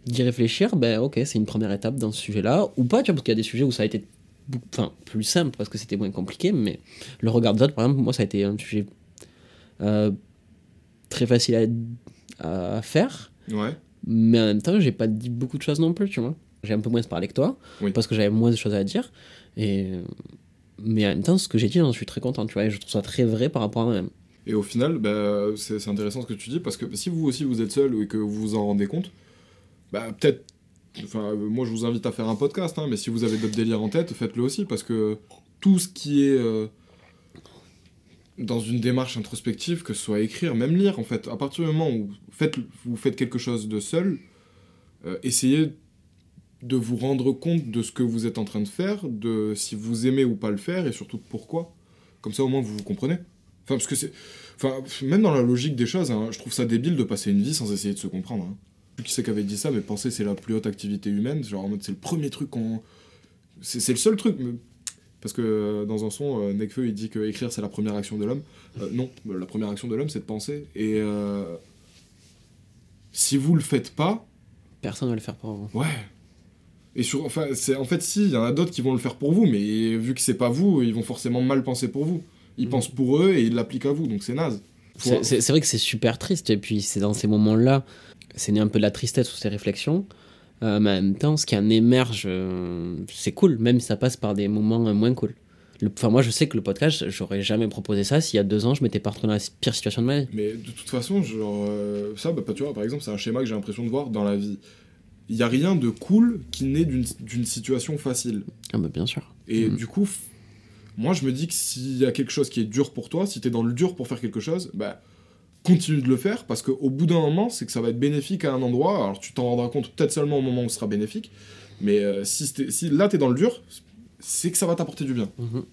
d'y réfléchir, ben ok, c'est une première étape dans ce sujet-là, ou pas, tu vois, parce qu'il y a des sujets où ça a été enfin, plus simple parce que c'était moins compliqué, mais le regard des autres, par exemple, moi, ça a été un sujet euh, très facile à, à faire, Ouais. mais en même temps, j'ai pas dit beaucoup de choses non plus, tu vois. J'ai un peu moins parlé que toi, Oui. parce que j'avais moins de choses à dire, et... mais en même temps, ce que j'ai dit, j'en suis très content, tu vois, et je trouve ça très vrai par rapport à moi-même. Et au final, bah, c'est intéressant ce que tu dis, parce que si vous aussi vous êtes seul et que vous vous en rendez compte, bah peut-être. Enfin, euh, moi je vous invite à faire un podcast, hein, mais si vous avez d'autres délires en tête, faites-le aussi, parce que tout ce qui est euh, dans une démarche introspective, que ce soit écrire, même lire, en fait, à partir du moment où vous faites quelque chose de seul, euh, essayez de vous rendre compte de ce que vous êtes en train de faire, de si vous aimez ou pas le faire, et surtout pourquoi. Comme ça, au moins, vous vous comprenez. Enfin, parce que c'est. Enfin, même dans la logique des choses, hein, je trouve ça débile de passer une vie sans essayer de se comprendre. Hein. Je sais qui c'est qui avait dit ça, mais penser c'est la plus haute activité humaine. Genre en mode c'est le premier truc qu'on. C'est c'est le seul truc. mais- Parce que euh, dans un son, euh, Nekfeu il dit que écrire c'est la première action de l'homme. Euh, non, la première action de l'homme c'est de penser. Et si vous le faites pas, Personne ne va le faire pour vous. Ouais. Et sur, enfin, c'est en fait si, il y en a d'autres qui vont le faire pour vous, mais vu que c'est pas vous, ils vont forcément mal penser pour vous. Ils Mhm. pensent pour eux et ils l'appliquent à vous, donc c'est naze. Faut- C'est- vrai que c'est super triste, et puis c'est dans ces moments-là, c'est né un peu de la tristesse ou ces réflexions. Euh, mais en même temps, ce qui en émerge, euh, c'est cool, même si ça passe par des moments euh, moins cool. Enfin, moi, je sais que le podcast, j'aurais jamais proposé ça s'il y a deux ans, je m'étais pas retrouvé dans la pire situation de ma vie. Mais de toute façon, genre, ça, bah, tu vois, par exemple, c'est un schéma que j'ai l'impression de voir dans la vie. Il y a rien de cool qui naît d'une situation facile. Ah, bah, bien sûr. Et Mhm. du coup, moi, je me dis que s'il y a quelque chose qui est dur pour toi, si t'es dans le dur pour faire quelque chose, bah, continue de le faire, parce qu'au bout d'un moment, c'est que ça va être bénéfique à un endroit. Alors, tu t'en rendras compte peut-être seulement au moment où ce sera bénéfique, mais euh, si, si là, t'es dans le dur, c'est que ça va t'apporter du bien. Mhm.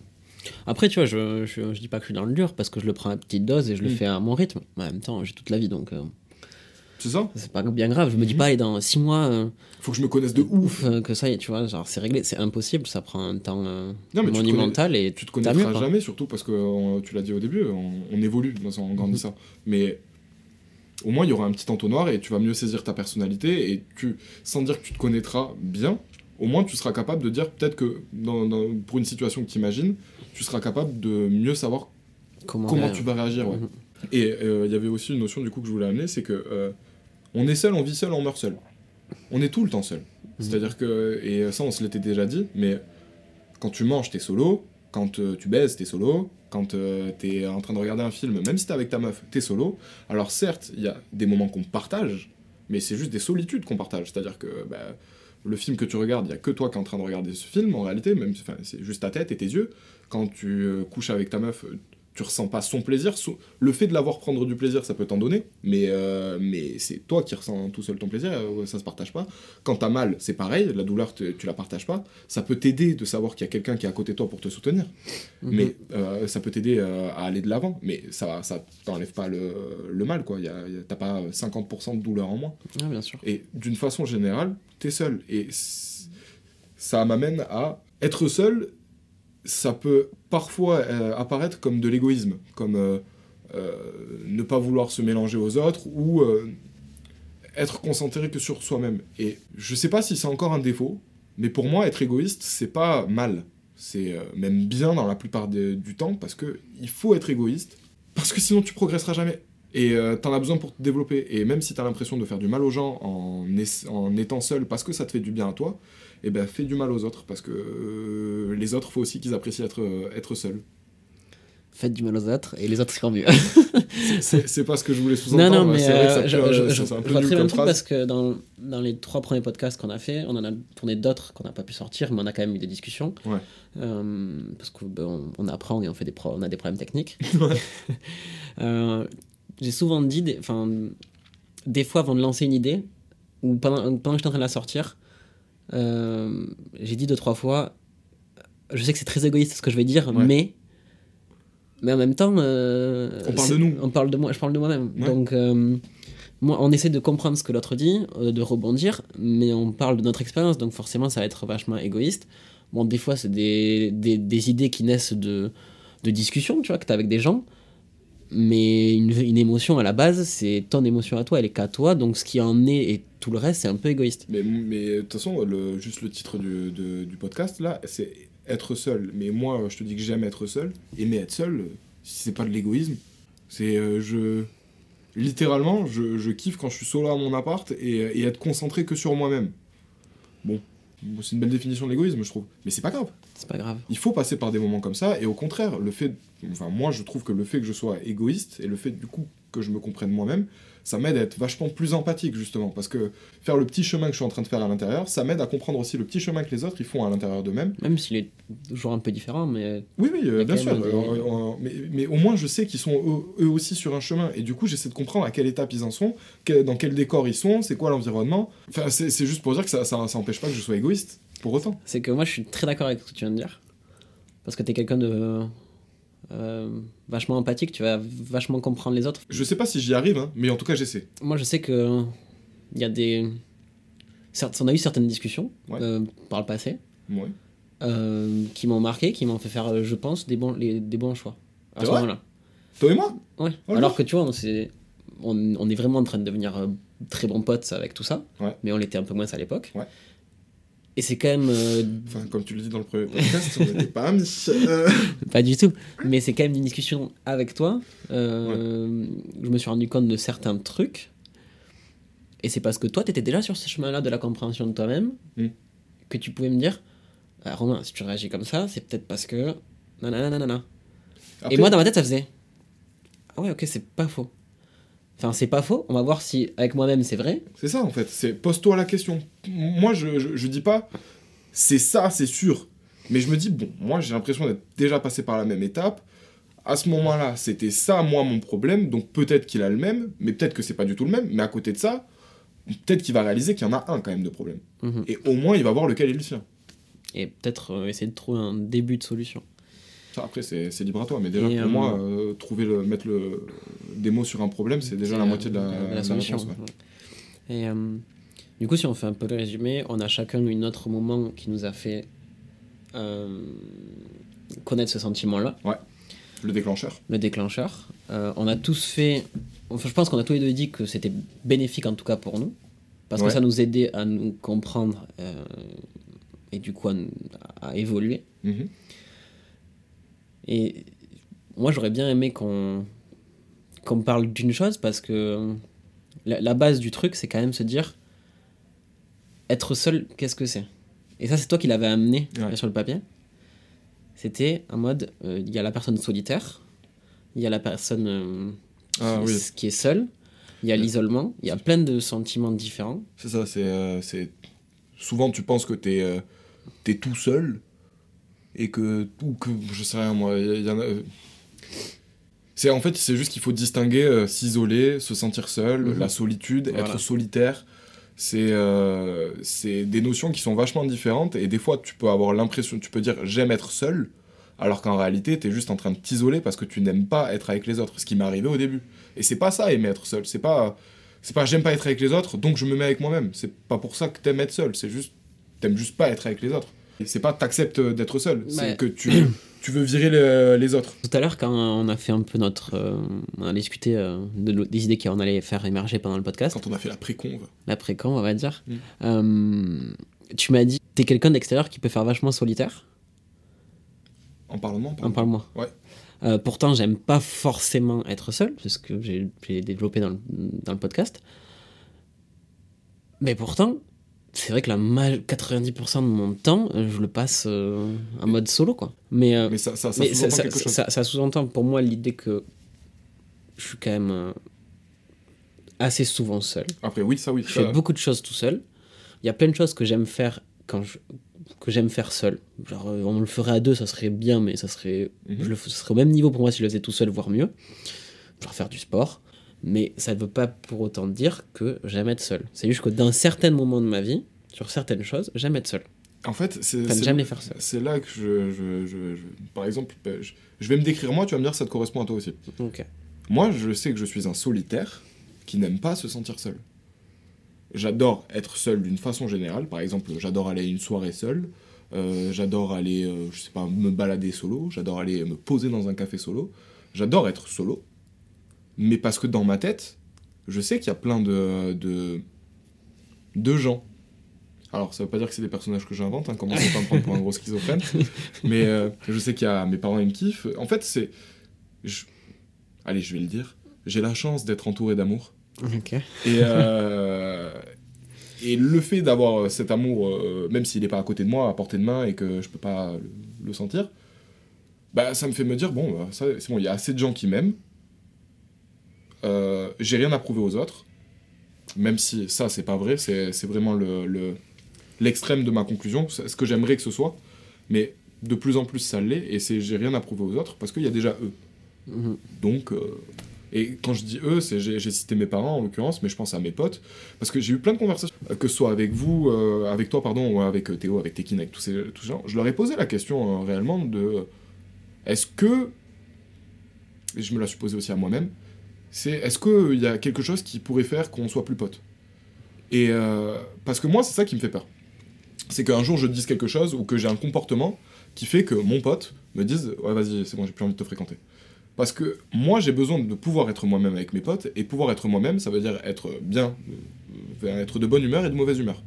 Après, tu vois, je, je, je dis pas que je suis dans le dur parce que je le prends à petite dose et je le Mm. fais à mon rythme. En même temps, j'ai toute la vie donc euh, C'est ça c'est pas bien grave. Je me dis Mhm. pas, et dans six mois, euh, Faut que je me connaisse de ouf. euh, que ça y est, tu vois, genre c'est réglé. C'est impossible, ça prend un temps euh, Non, mais tu te monumental et Tu te connaîtras quoi. jamais, surtout parce que tu l'as dit au début, on, on évolue dans en grandissant. Mais au moins, il y aura un petit entonnoir et tu vas mieux saisir ta personnalité. Et tu, sans dire que tu te connaîtras bien, au moins tu seras capable de dire peut-être que dans- dans- pour une situation que tu imagines, tu seras capable de mieux savoir Comment, tu vas réagir. ouais. Mhm. Et euh, il y avait aussi une notion du coup que je voulais amener, c'est que euh, on est seul, on vit seul, on meurt seul. On est tout le temps seul. C'est-à-dire que, et ça on se l'était déjà dit, mais quand tu manges, t'es solo, quand euh, tu baises, t'es solo, quand euh, t'es en train de regarder un film, même si t'es avec ta meuf, t'es solo. Alors certes, il y a des moments qu'on partage, mais c'est juste des solitudes qu'on partage. C'est-à-dire que bah, le film que tu regardes, il y a que toi qui es en train de regarder ce film en réalité, même c'est juste ta tête et tes yeux. Quand tu euh, couches avec ta meuf, tu ressens pas son plaisir. Le fait de l'avoir prendre du plaisir, ça peut t'en donner, mais, euh, mais c'est toi qui ressens tout seul ton plaisir, euh, ça se partage pas. Quand t'as mal, c'est pareil, la douleur, tu la partages pas. Ça peut t'aider de savoir qu'il y a quelqu'un qui est à côté de toi pour te soutenir, Mhm. mais euh, ça peut t'aider euh, à aller de l'avant, mais ça, ça t'enlève pas le, le mal, quoi. T'as pas 50% de douleur en moins. Ah, bien sûr. Et d'une façon générale, t'es seul. Et ça m'amène à être seul. Ça peut parfois euh, apparaître comme de l'égoïsme, comme euh, euh, ne pas vouloir se mélanger aux autres ou être concentré que sur soi-même. Et je sais pas si c'est encore un défaut, mais pour moi, être égoïste, c'est pas mal. C'est même bien dans la plupart du temps parce que il faut être égoïste parce que sinon tu progresseras jamais. Et t'en as besoin pour te développer. Et même si t'as l'impression de faire du mal aux gens en étant seul parce que ça te fait du bien à toi, et ben fais du mal aux autres parce que euh, les autres, faut aussi qu'ils apprécient être, euh, être seuls. Faites du mal aux autres et les autres seront mieux. C'est pas ce que je voulais non, sous-entendre. non, mais mais c'est euh, je, je, je- un je peu nul comme phrase. parce que dans, dans les trois premiers podcasts qu'on a fait, on en a tourné d'autres qu'on n'a pas pu sortir, mais on a quand même eu des discussions. Ouais. Euh, parce qu'on on, on apprend et on, fait des pro- on a des problèmes techniques. Ouais. J'ai souvent dit, des, enfin, des fois avant de lancer une idée, ou pendant, pendant que j'étais en train de la sortir, euh, j'ai dit deux, trois fois, je sais que c'est très égoïste ce que je vais dire, Ouais. mais. Mais en même temps. euh, On parle de nous. On parle de moi, je parle de moi-même. Ouais. Donc, euh, moi, on essaie de comprendre ce que l'autre dit, de rebondir, mais on parle de notre expérience, donc forcément, ça va être vachement égoïste. Bon, des fois, c'est des, des, des idées qui naissent de, de discussions, tu vois, que tu as avec des gens. Mais une, émotion à la base, c'est ton émotion à toi, elle est qu'à toi, donc ce qui en est et tout le reste, c'est un peu égoïste. Mais mais de toute façon, juste le titre du, podcast, là, c'est être seul. Mais moi, je te dis que j'aime être seul. Aimer être seul, euh, si c'est pas de l'égoïsme, c'est. euh, je. Littéralement, je, kiffe quand je suis solo à mon appart et, et être concentré que sur moi-même. Bon, bon, c'est une belle définition de l'égoïsme, je trouve. Mais c'est pas grave. C'est pas grave. Il faut passer par des moments comme ça, et au contraire, le fait, enfin moi je trouve que le fait que je sois égoïste et le fait du coup que je me comprenne moi-même, ça m'aide à être vachement plus empathique justement, parce que faire le petit chemin que je suis en train de faire à l'intérieur, ça m'aide à comprendre aussi le petit chemin que les autres ils font à l'intérieur d'eux-mêmes. Même s'il est toujours un peu différent, mais. Oui, oui, euh, bien sûr. des- euh, euh, mais, mais au moins je sais qu'ils sont eux, eux aussi sur un chemin, et du coup j'essaie de comprendre à quelle étape ils en sont, dans quel décor ils sont, c'est quoi l'environnement. Enfin, c'est juste pour dire que ça, ça, ça empêche pas que je sois égoïste, pour autant. C'est que moi, je suis très d'accord avec ce que tu viens de dire. Parce que t'es quelqu'un de. euh, vachement empathique, tu vas vachement comprendre les autres. Je sais pas si j'y arrive, hein, mais en tout cas j'essaie. Moi, je sais que. Il y a des. Certes, on a eu certaines discussions Ouais. euh, par le passé Ouais. euh, qui m'ont marqué, qui m'ont fait faire, euh, je pense, des bons, les, des bons choix. À ce moment-là. Toi et moi Ouais. Oh, Alors que tu vois, on, s'est- on, on est vraiment en train de devenir euh, très bons potes avec tout ça. Ouais. Mais on l'était un peu moins à l'époque. Et c'est quand même. euh, Enfin, comme tu le dis dans le premier podcast, on n'était pas amis. Euh, Pas du tout. Mais c'est quand même une discussion avec toi. Euh, Je me suis rendu compte de certains trucs. Et c'est parce que toi, tu étais déjà sur ce chemin-là de la compréhension de toi-même Mm. que tu pouvais me dire Ah, Romain, si tu réagis comme ça, c'est peut-être parce que. Nanana. après- Et moi, dans ma tête, ça faisait Ah ouais, ok, c'est pas faux. Enfin, c'est pas faux. On va voir si avec moi-même c'est vrai. C'est ça en fait, c'est pose-toi la question. Moi je, je, je dis pas c'est ça, c'est sûr. Mais je me dis, bon, moi j'ai l'impression d'être déjà passé par la même étape. À ce moment-là, c'était ça, moi, mon problème. Donc peut-être qu'il a le même, mais peut-être que c'est pas du tout le même. Mais à côté de ça, peut-être qu'il va réaliser qu'il y en a un quand même de problème. Mhm. Et au moins, il va voir lequel est le sien. Et peut-être euh, essayer de trouver un début de solution. Ça, après, c'est c'est libre à toi. Mais déjà, Et, pour euh, moi, euh, trouver le, mettre le, des mots sur un problème, c'est déjà la moitié de la, euh, de la solution. réponse, ouais. ouais. Et euh, du coup, si on fait un peu le résumé, on a chacun eu notre moment qui nous a fait euh, connaître ce sentiment-là, Le déclencheur. le déclencheur. Euh, on a tous fait. Enfin, je pense qu'on a tous les deux dit que c'était bénéfique en tout cas pour nous, parce Ouais. que ça nous aidait à nous comprendre euh, et du coup à, évoluer. Mhm. Et moi, j'aurais bien aimé qu'on qu'on parle d'une chose parce que la, la base du truc, c'est quand même se dire être seul, qu'est-ce que c'est? Et ça, c'est toi qui l'avais amené Ouais. euh, sur le papier. C'était en mode euh, il y a la personne solitaire, il y a la personne euh, Ah qui, oui. qui est seule, il y a l'isolement, il y a plein de sentiments différents. C'est ça, c'est, euh, c'est... Souvent, tu penses que t'es, euh, t'es tout seul, et que... Ou que, je sais rien, moi, il y, y en a... C'est, en fait, c'est juste qu'il faut distinguer euh, s'isoler, se sentir seul, Mhm. la solitude, Voilà. être solitaire. C'est, euh, c'est des notions qui sont vachement différentes, et des fois, tu peux avoir l'impression, tu peux dire « j'aime être seul », alors qu'en réalité, t'es juste en train de t'isoler parce que tu n'aimes pas être avec les autres, ce qui m'est arrivé au début. Et c'est pas ça, aimer être seul, c'est pas... C'est pas j'aime pas être avec les autres, donc je me mets avec moi-même. C'est pas pour ça que t'aimes être seul, c'est juste t'aimes juste pas être avec les autres. C'est pas t'acceptes d'être seul, Ouais. c'est que tu, tu veux virer le- les autres. Tout à l'heure, quand on a fait un peu notre. euh, on a discuté euh, de, des idées qu'on allait faire émerger pendant le podcast. Quand on a fait la pré-conve. l'après-camp, on va dire. Mm. Euh, tu m'as dit, t'es quelqu'un d'extérieur qui peut faire vachement solitaire. En parlement, En parle-moi. Ouais. Euh, pourtant, j'aime pas forcément être seul, c'est ce que j'ai j'ai développé dans le, dans le podcast. Mais pourtant, c'est vrai que la ma- 90% de mon temps, euh, je le passe euh, en mode solo, quoi. Mais, euh, Mais ça, ça, ça sous-entend ça, ça- ça- ça pour moi l'idée que je suis quand même euh, assez souvent seul. Après, oui, ça, oui. Je ça- fais beaucoup de choses tout seul. Il y a plein de choses que j'aime faire quand je que j'aime faire seul. Genre on le ferait à deux, ça serait bien, mais ça serait Mhm. je le ce serait au même niveau pour moi si je le faisais tout seul, voire mieux. Genre faire du sport. Mais ça ne veut pas pour autant dire que j'aime être seul. C'est juste que dans certains moments de ma vie, sur certaines choses, j'aime être seul. En fait, c'est. Enfin, là que je, je- je- je- Par exemple, ben, je, vais me décrire moi, tu vas me dire ça te correspond à toi aussi. Ok. Moi, je sais que je suis un solitaire qui n'aime pas se sentir seul. J'adore être seul d'une façon générale. Par exemple, j'adore aller à une soirée seul. Euh, j'adore aller, euh, je sais pas, me balader solo. J'adore aller me poser dans un café solo. J'adore être solo. Mais parce que dans ma tête, je sais qu'il y a plein de, de, de gens. Alors, ça veut pas dire que c'est des personnages que j'invente, hein, commencez pas à me prendre pour un gros schizophrène. Mais euh, je sais qu'il y a mes parents, ils me kiffent. En fait, c'est. je- Allez, je vais le dire. J'ai la chance d'être entouré d'amour. Ok. Et, euh, et le fait d'avoir cet amour, euh, même s'il n'est pas à côté de moi, à portée de main, et que je peux pas le, le sentir, bah, ça me fait me dire, bon, bah, c'est bon, il y a assez de gens qui m'aiment, euh, j'ai rien à prouver aux autres, même si ça, c'est pas vrai, c'est vraiment le, le- l'extrême de ma conclusion, ce que j'aimerais que ce soit, mais de plus en plus ça l'est, et c'est j'ai rien à prouver aux autres parce qu'il y a déjà eux. Mhm. Donc, euh, et quand je dis eux, c'est j'ai cité mes parents en l'occurrence, mais je pense à mes potes, parce que j'ai eu plein de conversations, euh, que ce soit avec vous, euh, avec toi, pardon, ou avec Théo, avec Tekin, avec tous ces, tous ces gens, je leur ai posé la question euh, réellement de est-ce que, et je me la suis posée aussi à moi-même, c'est est-ce qu'il y a quelque chose qui pourrait faire qu'on soit plus potes? Et euh, parce que moi, c'est ça qui me fait peur. C'est qu'un jour je dise quelque chose ou que j'ai un comportement qui fait que mon pote me dise ouais vas-y c'est bon j'ai plus envie de te fréquenter. Parce que moi j'ai besoin de pouvoir être moi-même avec mes potes et pouvoir être moi-même ça veut dire être bien, euh, être de bonne humeur et de mauvaise humeur.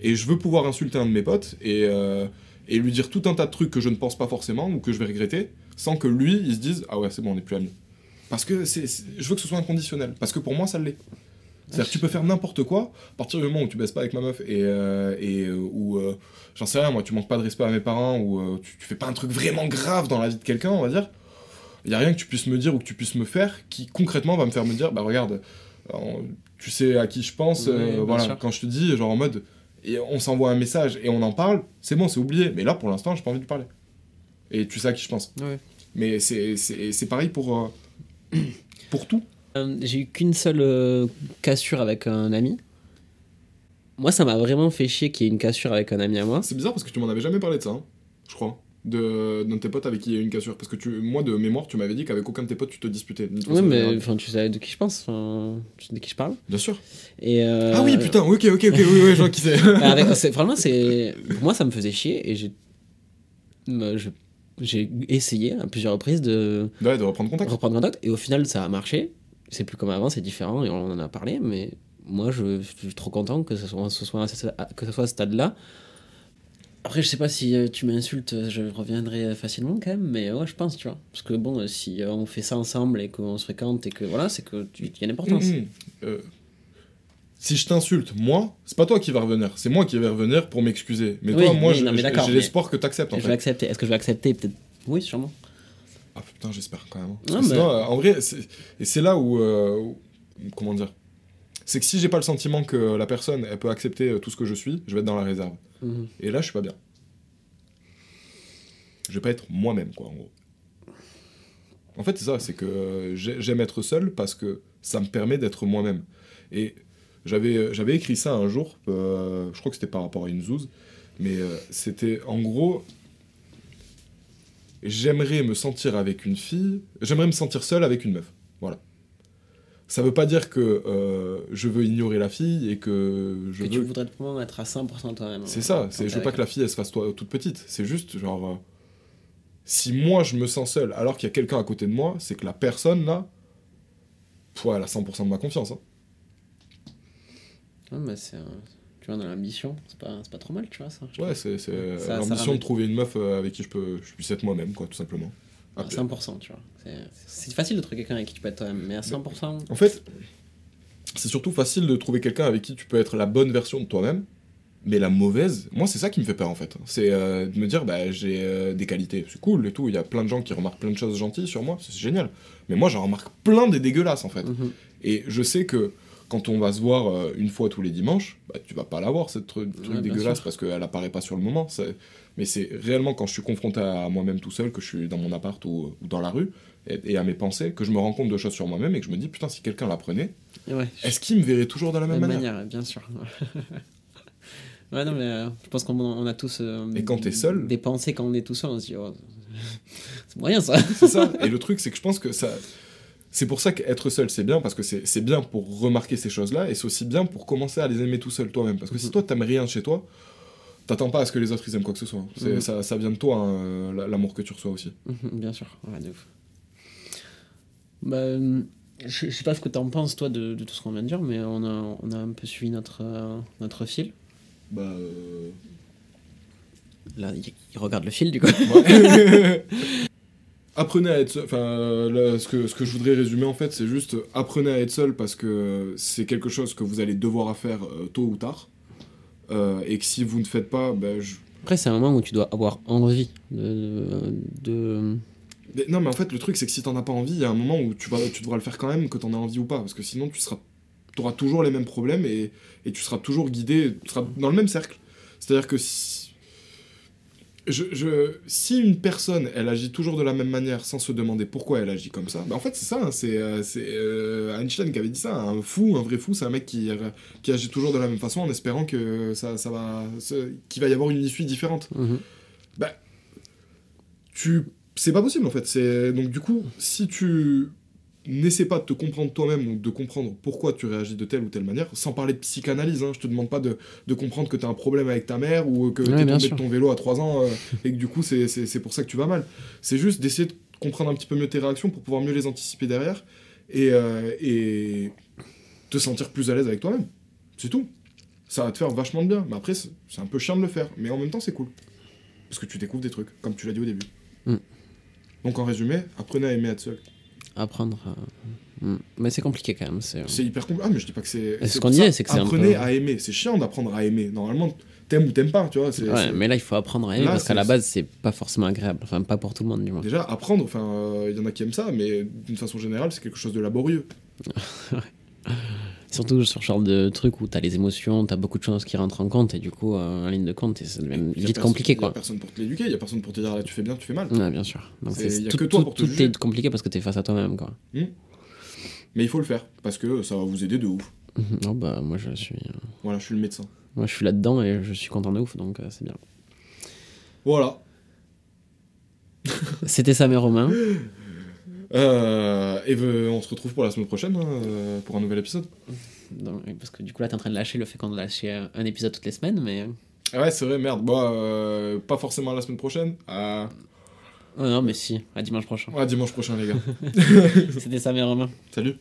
Et je veux pouvoir insulter un de mes potes et, euh, et lui dire tout un tas de trucs que je ne pense pas forcément ou que je vais regretter sans que lui il se dise ah ouais c'est bon on n'est plus amis. Parce que c'est, je veux que ce soit inconditionnel. Parce que pour moi ça l'est. C'est-à-dire que tu peux faire n'importe quoi, à partir du moment où tu baisses pas avec ma meuf et, euh, et euh, où, euh, j'en sais rien, moi, tu manques pas de respect à mes parents ou euh, tu, tu fais pas un truc vraiment grave dans la vie de quelqu'un, on va dire, il y a rien que tu puisses me dire ou que tu puisses me faire qui concrètement va me faire me dire, bah regarde, tu sais à qui je pense, Oui, voilà, sûr. quand je te dis, genre en mode, et on s'envoie un message et on en parle, c'est bon, c'est oublié, mais là pour l'instant, j'ai pas envie de parler. Et tu sais à qui je pense. Ouais. Mais c'est- c'est c'est pareil pour, pour tout. Euh, j'ai eu qu'une seule euh, cassure avec un ami. Moi, ça m'a vraiment fait chier qu'il y ait une cassure avec un ami à moi. C'est bizarre parce que tu m'en avais jamais parlé de ça, hein, je crois. De, d'un de tes potes avec qui il y a eu une cassure. Parce que tu, moi, de mémoire, tu m'avais dit qu'avec aucun de tes potes, tu te disputais. Oui, mais enfin, tu sais de qui je pense, tu sais de qui je parle. Bien sûr. Et, euh, Ah oui, putain, ok, ok, ok, oui, oui, je vois qui c'est. Bah, avec- c'est- Vraiment, c'est. Pour moi, ça me faisait chier et j'ai. me- je- J'ai essayé à plusieurs reprises de ouais, de reprendre contact. reprendre contact et au final, ça a marché. C'est plus comme avant, c'est différent et on en a parlé, mais moi, je, je suis trop content que ce soit, ce que ce soit à ce stade-là. Après, je sais pas si euh, tu m'insultes, je reviendrai facilement quand même, mais ouais, je pense, tu vois. Parce que bon, euh, si euh, on fait ça ensemble et qu'on se fréquente et que voilà, c'est que tu- il y a une importance. Mhm. Euh, si je t'insulte, moi, c'est pas toi qui va revenir, c'est moi qui vais revenir pour m'excuser. Mais Oui, toi, moi, oui, non, j'ai mais- l'espoir que t'acceptes je vais accepter. Est-ce que je vais accepter Peut-être? Oui, sûrement. Ah putain, j'espère quand même. hein. Que mais- sinon, euh, en vrai, et c'est là où, euh, où- Comment dire C'est que si j'ai pas le sentiment que la personne, elle peut accepter euh, tout ce que je suis, je vais être dans la réserve. Mhm. Et là, je suis pas bien. Je vais pas être moi-même, quoi, en gros. En fait, c'est ça, c'est que j'ai- j'aime être seul parce que ça me permet d'être moi-même. Et j'avais euh, j'avais écrit ça un jour, euh, je crois que c'était par rapport à une zouze, mais euh, c'était en gros, j'aimerais me sentir avec une fille, j'aimerais me sentir seul avec une meuf. Voilà. Ça veut pas dire que euh, je veux ignorer la fille et que je que veux tu voudrais vraiment être à 100% toi-même. c'est ça, c'est, je veux pas que la fille elle se fasse toi, toute petite. C'est juste genre. si moi je me sens seul alors qu'il y a quelqu'un à côté de moi, c'est que la personne là. pff, elle a 100% de ma confiance. hein. Mais c'est un- Tu vois, dans l'ambition, c'est pas, pas trop mal, tu vois, ça. Ouais, c'est, l'ambition ramène- de trouver une meuf euh, avec qui je, peux, je puisse être moi-même, quoi, tout simplement. À Après- 100%, tu vois. C'est- facile de trouver quelqu'un avec qui tu peux être toi-même, mais à 100%. En fait, c'est surtout facile de trouver quelqu'un avec qui tu peux être la bonne version de toi-même, mais la mauvaise, moi c'est ça qui me fait peur en fait. C'est euh, de me dire, bah j'ai euh, des qualités, c'est cool et tout, il y a plein de gens qui remarquent plein de choses gentilles sur moi, c'est génial. Mais moi j'en remarque plein des dégueulasses en fait. Mhm. Et je sais que quand on va se voir euh, une fois tous les dimanches, bah, tu vas pas la voir cette truc, Ouais, dégueulasse sûr. parce qu'elle apparaît pas sur le moment. Mais c'est réellement quand je suis confronté à moi-même tout seul, que je suis dans mon appart ou, ou dans la rue, et, et à mes pensées, que je me rends compte de choses sur moi-même et que je me dis, putain, si quelqu'un l'apprenait, Et ouais, est-ce qu'il me verrait toujours de la même même manière, manière, bien sûr. ouais, non, mais euh, je pense qu'on on a tous. euh, Et quand t'es seul Des pensées quand on est tout seul, on se dit, oh, c'est moyen ça. C'est ça. Et le truc, c'est que je pense que ça. C'est pour ça qu'être seul, c'est bien, parce que c'est bien pour remarquer ces choses-là, et c'est aussi bien pour commencer à les aimer tout seul toi-même. Parce que si Mhm. toi, t'aimes rien chez toi, t'attends pas à ce que les autres ils aiment quoi que ce soit. Mhm. ça, ça vient de toi, hein, l'amour que tu reçois aussi. Mhm, Bien sûr, ouais, de ouf. Bah, euh, je, sais pas ce que t'en penses, toi, de, de tout ce qu'on vient de dire, mais on a, on a un peu suivi notre, euh, notre fil. Bah. euh, Là, il, il regarde le fil, du coup. ouais. apprenez à être seul. Enfin, euh, là, ce, que, ce que je voudrais résumer en fait, c'est juste euh, apprenez à être seul parce que c'est quelque chose que vous allez devoir à faire euh, tôt ou tard. Euh, et que si vous ne faites pas, bah, je- Après, c'est un moment où tu dois avoir envie de, de, Mais non, mais en fait, le truc, c'est que si t'en as pas envie, il y a un moment où tu, vas, tu devras le faire quand même, que t'en as envie ou pas. Parce que sinon, tu seras, auras toujours les mêmes problèmes et, et tu seras toujours guidé, tu seras dans le même cercle. C'est-à-dire que si, je, je- si une personne, elle agit toujours de la même manière sans se demander pourquoi elle agit comme ça, bah en fait, c'est ça. hein, c'est euh, euh, Einstein qui avait dit ça. Un fou, un vrai fou, c'est un mec qui, qui agit toujours de la même façon en espérant que ça, ça va, qu'il va y avoir une issue différente Mhm. bah, tu c'est pas possible en fait c'est donc du coup si tu n'essaies pas de te comprendre toi-même ou de comprendre pourquoi tu réagis de telle ou telle manière sans parler de psychanalyse hein, je te demande pas de, de comprendre que tu as un problème avec ta mère ou que Ouais, tu es tombé de ton vélo à 3 ans euh, et que du coup c'est pour ça que tu vas mal. C'est juste d'essayer de comprendre un petit peu mieux tes réactions pour pouvoir mieux les anticiper derrière et, euh, et te sentir plus à l'aise avec toi-même. C'est tout. Ça va te faire vachement de bien. Mais après c'est c'est un peu chiant de le faire. Mais en même temps c'est cool. Parce que tu découvres des trucs, comme tu l'as dit au début. Mm. Donc en résumé, apprenez à aimer être seul. Apprendre. à- Mm. Mais c'est compliqué quand même. C'est C'est hyper compliqué. Ah, mais je dis pas que c'est. Ce qu'on ça, c'est que c'est un Apprenez peu- à aimer. C'est chiant d'apprendre à aimer. Normalement, t'aimes ou t'aimes pas, tu vois. Ouais, mais là, il faut apprendre à aimer Là, parce qu'à la base, c'est pas forcément agréable. Enfin, pas pour tout le monde, du moins. Déjà, apprendre, enfin, il y en a qui aiment ça, mais d'une façon générale, c'est quelque chose de laborieux. Surtout sur ce genre de truc où t'as les émotions, t'as beaucoup de choses qui rentrent en compte et du coup, euh, en ligne de compte, et c'est même vite personne- compliqué y a personne pour te l'éduquer, il y a personne pour te dire là, tu fais bien, tu fais mal. Ouais, bien sûr. Donc C'est- y a tout, que toi tout- pour te tout juger. est compliqué parce que t'es face à toi-même quoi. Mais il faut le faire, parce que ça va vous aider de ouf. Oh bah moi je suis, euh, Voilà, je suis le médecin. moi je suis là-dedans et je suis content de ouf donc euh, c'est bien. Voilà. C'était ça mes Romains. Euh, et euh, on se retrouve pour la semaine prochaine, hein, euh, pour un nouvel épisode. Parce que du coup là t'es en train de lâcher le fait qu'on lâche un épisode toutes les semaines mais. euh, Ah ouais, c'est vrai, merde. Euh, pas forcément la semaine prochaine. Ah, Oh non mais si, à dimanche prochain. ouais, dimanche prochain, les gars. C'était ça mes Romains. Salut.